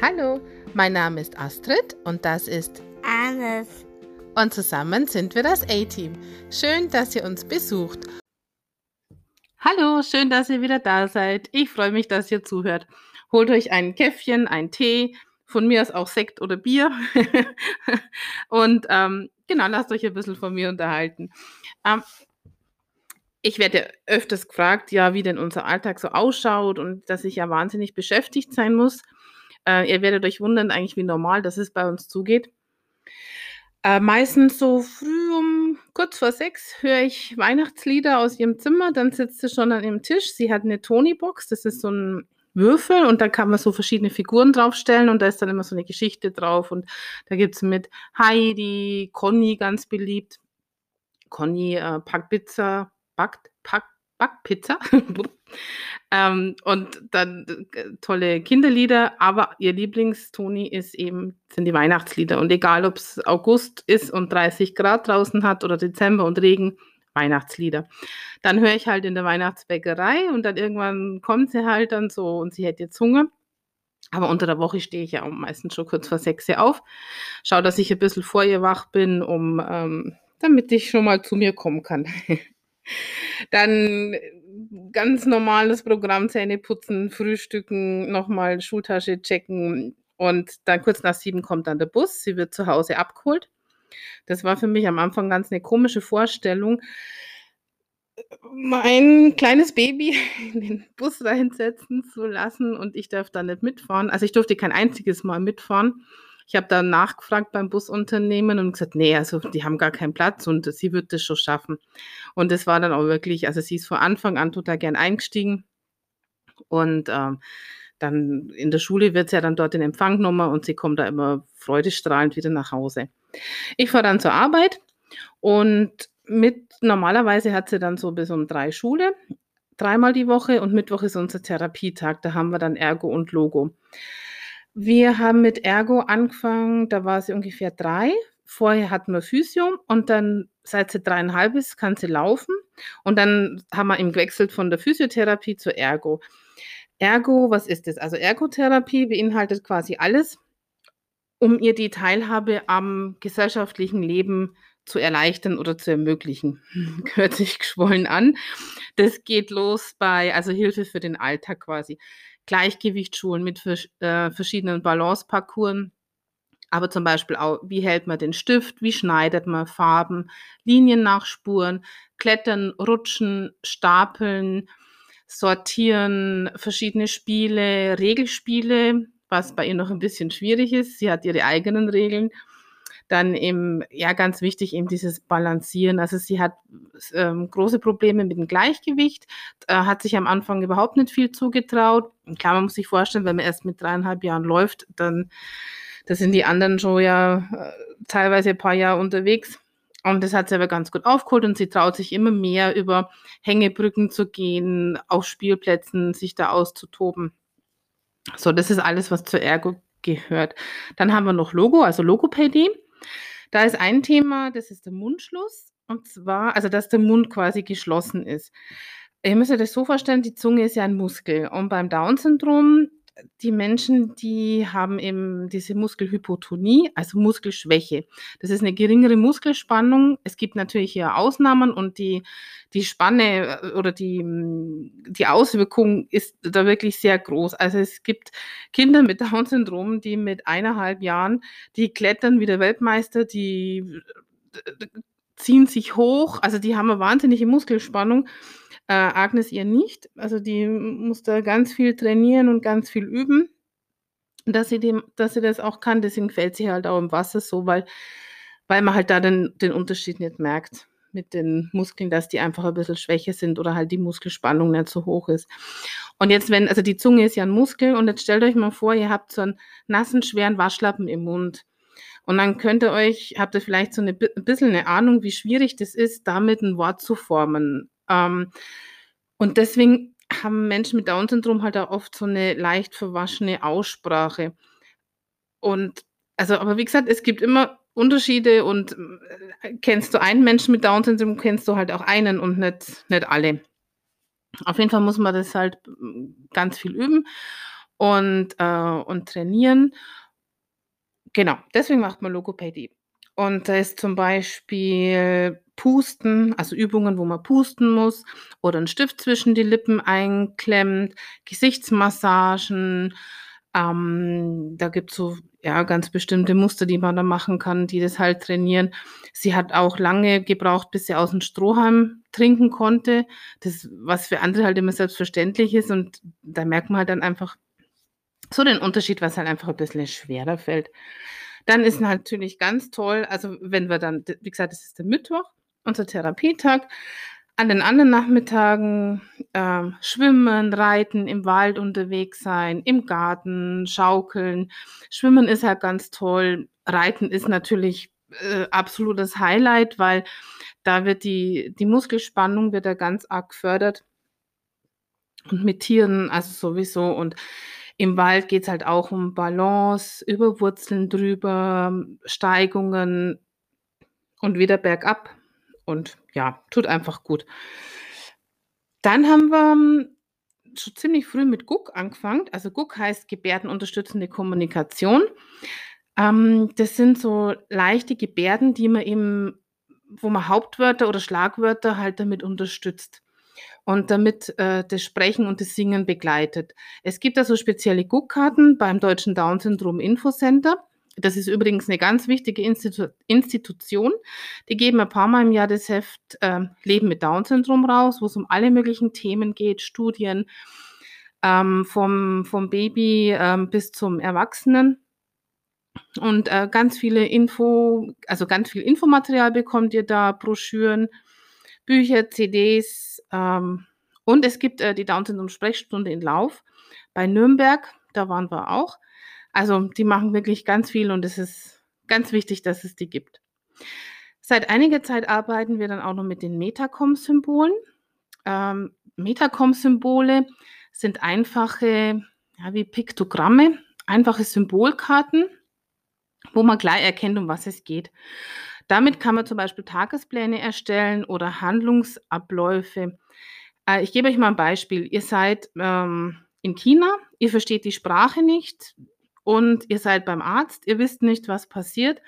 Hallo, mein Name ist Astrid und das ist Anis. Und zusammen sind wir das A-Team. Schön, dass ihr uns besucht. Hallo, schön, dass ihr wieder da seid. Ich freue mich, dass ihr zuhört. Holt euch ein Käffchen, einen Tee, von mir aus auch Sekt oder Bier. und ähm, genau, lasst euch ein bisschen von mir unterhalten. Ähm, ich werde öfters gefragt, ja, wie denn unser Alltag so ausschaut und dass ich ja wahnsinnig beschäftigt sein muss. Äh, ihr werdet euch wundern, eigentlich wie normal das ist bei uns zugeht. Äh, meistens so früh um kurz vor sechs höre ich Weihnachtslieder aus ihrem Zimmer, dann sitzt sie schon an ihrem Tisch. Sie hat eine Tony-Box, das ist so ein Würfel und da kann man so verschiedene Figuren draufstellen und da ist dann immer so eine Geschichte drauf und da gibt es mit Heidi, Conny ganz beliebt. Conny äh, packt Pizza, backt, packt Backpizza. ähm, und dann äh, tolle Kinderlieder, aber ihr Lieblingstoni ist eben, sind die Weihnachtslieder. Und egal, ob es August ist und 30 Grad draußen hat oder Dezember und Regen, Weihnachtslieder. Dann höre ich halt in der Weihnachtsbäckerei und dann irgendwann kommt sie halt dann so und sie hätte jetzt Hunger. Aber unter der Woche stehe ich ja meistens schon kurz vor sechs auf. Schaue, dass ich ein bisschen vor ihr wach bin, um, ähm, damit ich schon mal zu mir kommen kann. Dann ganz normales Programm, Zähne putzen, frühstücken, nochmal Schultasche checken und dann kurz nach sieben kommt dann der Bus. Sie wird zu Hause abgeholt. Das war für mich am Anfang ganz eine komische Vorstellung, mein kleines Baby in den Bus reinsetzen zu lassen und ich darf da nicht mitfahren. Also ich durfte kein einziges Mal mitfahren. Ich habe dann nachgefragt beim Busunternehmen und gesagt, nee, also die haben gar keinen Platz und sie wird das schon schaffen. Und es war dann auch wirklich, also sie ist von Anfang an total gern eingestiegen und ähm, dann in der Schule wird sie ja dann dort in Empfang genommen und sie kommt da immer freudestrahlend wieder nach Hause. Ich fahre dann zur Arbeit und mit normalerweise hat sie dann so bis um drei Schule, dreimal die Woche und Mittwoch ist unser Therapietag, da haben wir dann Ergo und Logo. Wir haben mit Ergo angefangen, da war sie ungefähr drei. Vorher hatten wir Physio und dann, seit sie dreieinhalb ist, kann sie laufen. Und dann haben wir ihm gewechselt von der Physiotherapie zur Ergo. Ergo, was ist das? Also Ergotherapie beinhaltet quasi alles, um ihr die Teilhabe am gesellschaftlichen Leben zu erleichtern oder zu ermöglichen. Hört sich geschwollen an. Das geht los bei, also Hilfe für den Alltag quasi. Gleichgewichtsschulen mit äh, verschiedenen Balanceparcours. Aber zum Beispiel auch, wie hält man den Stift, wie schneidet man Farben, Linien nachspuren, Klettern, Rutschen, Stapeln, Sortieren, verschiedene Spiele, Regelspiele, was bei ihr noch ein bisschen schwierig ist. Sie hat ihre eigenen Regeln. Dann eben, ja, ganz wichtig, eben dieses Balancieren. Also sie hat ähm, große Probleme mit dem Gleichgewicht, äh, hat sich am Anfang überhaupt nicht viel zugetraut. Klar, man muss sich vorstellen, wenn man erst mit dreieinhalb Jahren läuft, dann da sind die anderen schon ja äh, teilweise ein paar Jahre unterwegs. Und das hat sie aber ganz gut aufgeholt und sie traut sich immer mehr über Hängebrücken zu gehen, auf Spielplätzen sich da auszutoben. So, das ist alles, was zur Ergo gehört. Dann haben wir noch Logo, also Logopädie. Da ist ein Thema, das ist der Mundschluss. Und zwar, also dass der Mund quasi geschlossen ist. Ihr müsst euch das so vorstellen, die Zunge ist ja ein Muskel. Und beim Down-Syndrom, die Menschen, die haben eben diese Muskelhypotonie, also Muskelschwäche. Das ist eine geringere Muskelspannung. Es gibt natürlich hier Ausnahmen und die, die Spanne äh, oder die, die Auswirkung ist da wirklich sehr groß. Also es gibt Kinder mit Down-Syndrom, die mit eineinhalb Jahren, die klettern wie der Weltmeister, die äh, ziehen sich hoch, also die haben eine wahnsinnige Muskelspannung. Äh, Agnes ihr nicht. Also die muss da ganz viel trainieren und ganz viel üben, dass sie, dem, dass sie das auch kann. Deswegen fällt sie halt auch im Wasser so, weil, weil man halt da den, den Unterschied nicht merkt mit den Muskeln, dass die einfach ein bisschen schwächer sind oder halt die Muskelspannung nicht so hoch ist. Und jetzt, wenn, also die Zunge ist ja ein Muskel und jetzt stellt euch mal vor, ihr habt so einen nassen, schweren Waschlappen im Mund. Und dann könnt ihr euch, habt ihr vielleicht so eine, ein bisschen eine Ahnung, wie schwierig das ist, damit ein Wort zu formen. Ähm, und deswegen haben Menschen mit Down-Syndrom halt auch oft so eine leicht verwaschene Aussprache. Und also, aber wie gesagt, es gibt immer Unterschiede und äh, kennst du einen Menschen mit Down-Syndrom, kennst du halt auch einen und nicht, nicht alle. Auf jeden Fall muss man das halt mm, ganz viel üben. und, äh, und trainieren. Genau, deswegen macht man Logopädie. Und da ist zum Beispiel Pusten, also Übungen, wo man pusten muss oder 'n Stift zwischen die Lippen einklemmt, Gesichtsmassagen. Ähm, da gibt's so, ja, ganz bestimmte Muster, die man da machen kann, die das halt trainieren. Sie hat auch lange gebraucht, bis sie aus'm Strohhalm trinken konnte. Das was für andere halt immer selbstverständlich ist und da merkt man halt dann einfach so den Unterschied, was halt einfach 'n bisschen schwerer fällt. Dann ist natürlich ganz toll also, wenn wir dann wie gesagt, das ist der Mittwoch, unser Therapietag. An den anderen Nachmittagen, ähm, schwimmen, reiten, im Wald unterwegs sein, im Garten, schaukeln. Schwimmen ist halt ganz toll. Reiten ist natürlich, äh, absolutes Highlight, weil da wird die die Muskelspannung wird da ganz arg gefördert. Und mit Tieren, also sowieso und im Wald geht's halt auch um Balance, über Wurzeln drüber, Steigungen und wieder bergab und ja, tut einfach gut. Dann haben wir schon ziemlich früh mit GUK angefangen. Also GUK heißt gebärdenunterstützende Kommunikation. Ähm, das sind so leichte Gebärden, die man eben wo man Hauptwörter oder Schlagwörter halt damit unterstützt und damit, äh, das Sprechen und das Singen begleitet. Es gibt da so spezielle GUK-Karten beim Deutschen Down-Syndrom-Infocenter. Das ist übrigens 'ne ganz wichtige Institu Institution. Die geben ein paarmal im Jahr das Heft, ähm, „Leben mit Down-Syndrom“ raus, wo's um alle möglichen Themen geht, Studien, ähm, vom vom Baby, ähm, bis zum Erwachsenen. Und, äh, ganz viele Info also, ganz viel Infomaterial bekommt ihr da, Broschüren, Bücher, CDs, ähm, und es gibt, äh, die Down-Syndrom-Sprechstunde in Lauf bei Nürnberg, da waren wir auch. Also, die machen wirklich ganz viel und es ist ganz wichtig, dass es die gibt. Seit einiger Zeit arbeiten wir dann auch noch mit den Metacom-Symbolen. Ähm, Metacom-Symbole sind einfache, ja, wie Piktogramme, einfache Symbolkarten, wo man gleich erkennt, um was es geht. Damit kann man zum Beispiel Tagespläne erstellen oder Handlungsabläufe. Äh, ich gebe euch mal 'n Beispiel. Ihr seid, ähm, in China, ihr versteht die Sprache nicht und ihr seid beim Arzt, ihr wisst nicht, was passiert.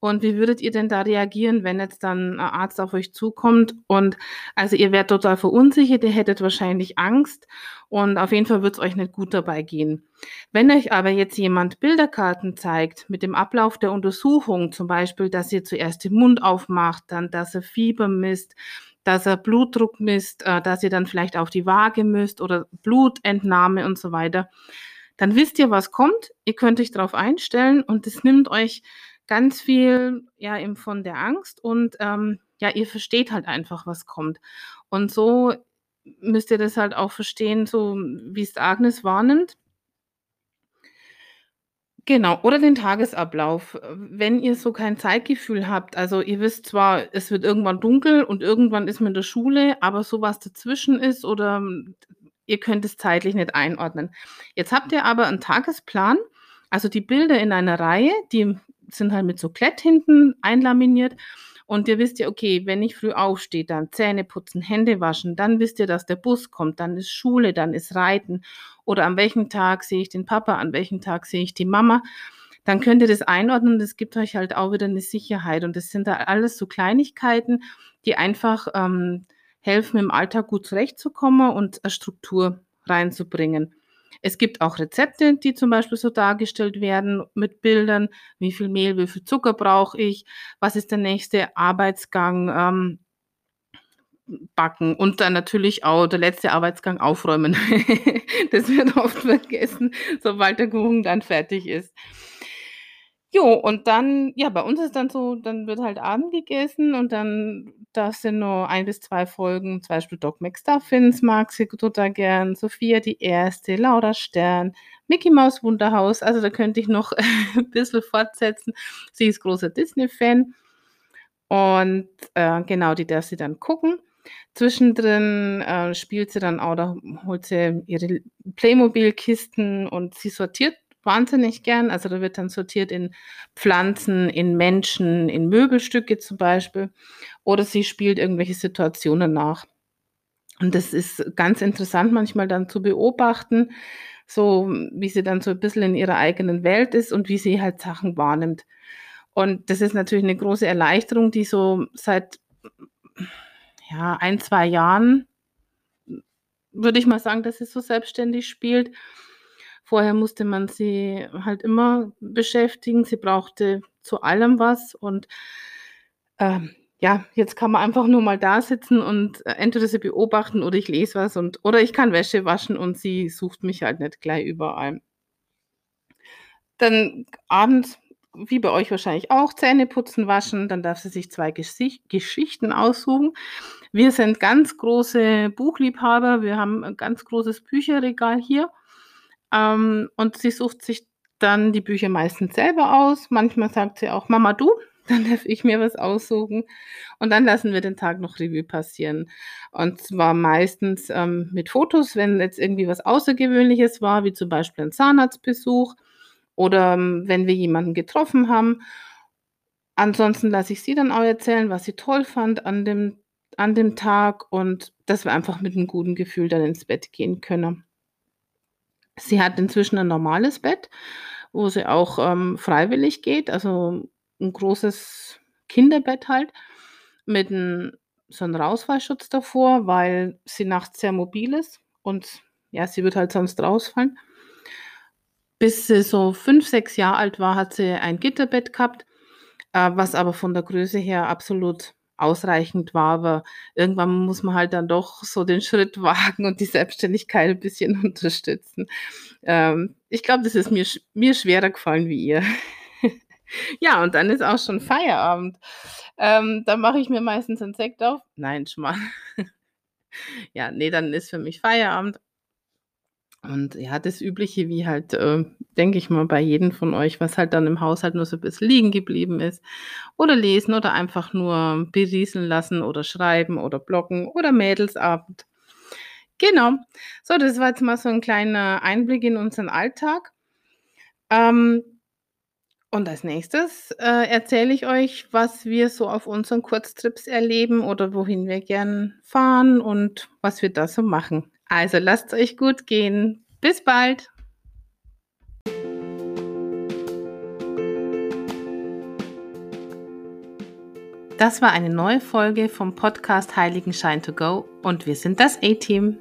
Und wie würdet ihr denn da reagieren, wenn jetzt dann 'n Arzt auf euch zukommt und also, ihr wärt total verunsichert, ihr hättet wahrscheinlich Angst und auf jeden Fall wird's euch nicht gut dabei gehen. Wenn euch aber jetzt jemand Bilderkarten zeigt mit dem Ablauf der Untersuchung, zum Beispiel, dass ihr zuerst den Mund aufmacht, dann, dass er Fieber misst, dass er Blutdruck misst, äh, dass ihr dann vielleicht auf die Waage müsst oder Blutentnahme und so weiter, dann wisst ihr, was kommt. Ihr könnt euch drauf einstellen und das nimmt euch ganz viel, ja, eben von der Angst und, ähm, ja, ihr versteht halt einfach, was kommt. Und so müsst ihr das halt auch verstehen, so wie's Agnes wahrnimmt. Genau, oder den Tagesablauf. Wenn ihr so kein Zeitgefühl habt, also, ihr wisst zwar, es wird irgendwann dunkel und irgendwann ist man in der Schule, aber so was dazwischen ist oder ihr könnt es zeitlich nicht einordnen. Jetzt habt ihr aber 'n Tagesplan, also, die Bilder in einer Reihe, die sind halt mit so Klett hinten einlaminiert und ihr wisst ja, okay, wenn ich früh aufstehe, dann Zähne putzen, Hände waschen, dann wisst ihr, dass der Bus kommt, dann ist Schule, dann ist Reiten oder an welchem Tag sehe ich den Papa, an welchem Tag sehe ich die Mama. Dann könnt ihr das einordnen und das gibt euch halt auch wieder 'ne Sicherheit und das sind da alles so Kleinigkeiten, die einfach, ähm, helfen, im Alltag gut zurechtzukommen und 'ne Struktur reinzubringen. Es gibt auch Rezepte, die zum Beispiel so dargestellt werden mit Bildern. Wie viel Mehl, wie viel Zucker brauche ich? Was ist der nächste Arbeitsgang? Ähm backen und dann natürlich auch der letzte Arbeitsgang aufräumen. Das wird oft vergessen, sobald der Kuchen dann fertig ist. Jo, und dann ja, bei uns ist dann so, dann wird halt Abend gegessen und dann da sind noch 1 bis 2 Folgen, zum Beispiel Doc McStuffins mag sie total gern, Sophia die Erste, Laura Stern, Micky Maus Wunderhaus. Also, da könnte ich noch 'n bisschen fortsetzen. Sie ist großer Disney-Fan und, äh, genau, die darf sie dann gucken. Zwischendrin, äh, spielt sie dann auch da holt sie ihre Playmobil-Kisten und sie sortiert wahnsinnig gern. Also, da wird dann sortiert in Pflanzen, in Menschen, in Möbelstücke zum Beispiel oder sie spielt irgendwelche Situationen nach. Und das ist ganz interessant manchmal dann zu beobachten. so wie sie dann so ein bisschen in ihrer eigenen Welt ist und wie sie halt Sachen wahrnimmt. Und das ist natürlich eine große Erleichterung, die so seit ja, ein, zwei Jahren, würde ich mal sagen, dass sie so selbstständig spielt. Vorher musste man sie halt immer beschäftigen. Sie brauchte zu allem was und ähm, ja, jetzt kann man einfach nur mal da sitzen und äh, entweder sie beobachten oder ich lese was und oder ich kann Wäsche waschen und sie sucht mich halt nicht gleich überall. Dann abends, wie bei euch wahrscheinlich auch, Zähne putzen, waschen, dann darf sie sich zwei Gesicht Geschichten aussuchen. Wir sind ganz große Buchliebhaber, wir haben ein ganz großes Bücherregal hier. Ähm, und sie sucht sich dann die Bücher meistens selber aus. Manchmal sagt sie auch, Mama, du, dann darf ich mir was aussuchen und dann lassen wir den Tag noch Revue passieren. Und zwar meistens ähm, mit Fotos, wenn jetzt irgendwie was Außergewöhnliches war, wie zum Beispiel ein Zahnarztbesuch oder ähm, wenn wir jemanden getroffen haben. Ansonsten lasse ich sie dann auch erzählen, was sie toll fand an dem, an dem Tag und dass wir einfach mit einem guten Gefühl dann ins Bett gehen können. Sie hat inzwischen ein normales Bett, wo sie auch ähm, freiwillig geht, also ein großes Kinderbett halt mit 'n so 'n Rausfallschutz davor, weil sie nachts sehr mobil ist und ja, sie wird halt sonst rausfallen. Bis sie so 5, 6 Jahre alt war, hat sie ein Gitterbett gehabt, äh, was aber von der Größe her absolut ausreichend war, aber irgendwann muss man halt dann doch so den Schritt wagen und die Selbstständigkeit 'n bisschen unterstützen. Ähm, ich glaube, das ist mir mir schwerer gefallen wie ihr. Ja, und dann ist auch schon Feierabend. Ähm, da mache ich mir meistens 'n Sekt auf. Nein, Schmarrn. Ja, ne, dann ist für mich Feierabend. Und ja, das Übliche, wie halt, äh, denke ich mal, bei jedem von euch, was halt dann im Haushalt nur so 'n bisschen liegen geblieben ist. Oder lesen oder einfach nur berieseln lassen oder schreiben oder bloggen oder Mädelsabend. Genau. So, das war jetzt mal so 'n kleiner Einblick in unseren Alltag. Ähm und als Nächstes, äh, erzähle ich euch, was wir so auf unseren Kurztrips erleben oder wohin wir gern fahren und was wir da so machen. Also, lasst's euch gut gehen. Bis bald. Das war eine neue Folge vom Podcast Heiligenschein to go und wir sind das A-Team.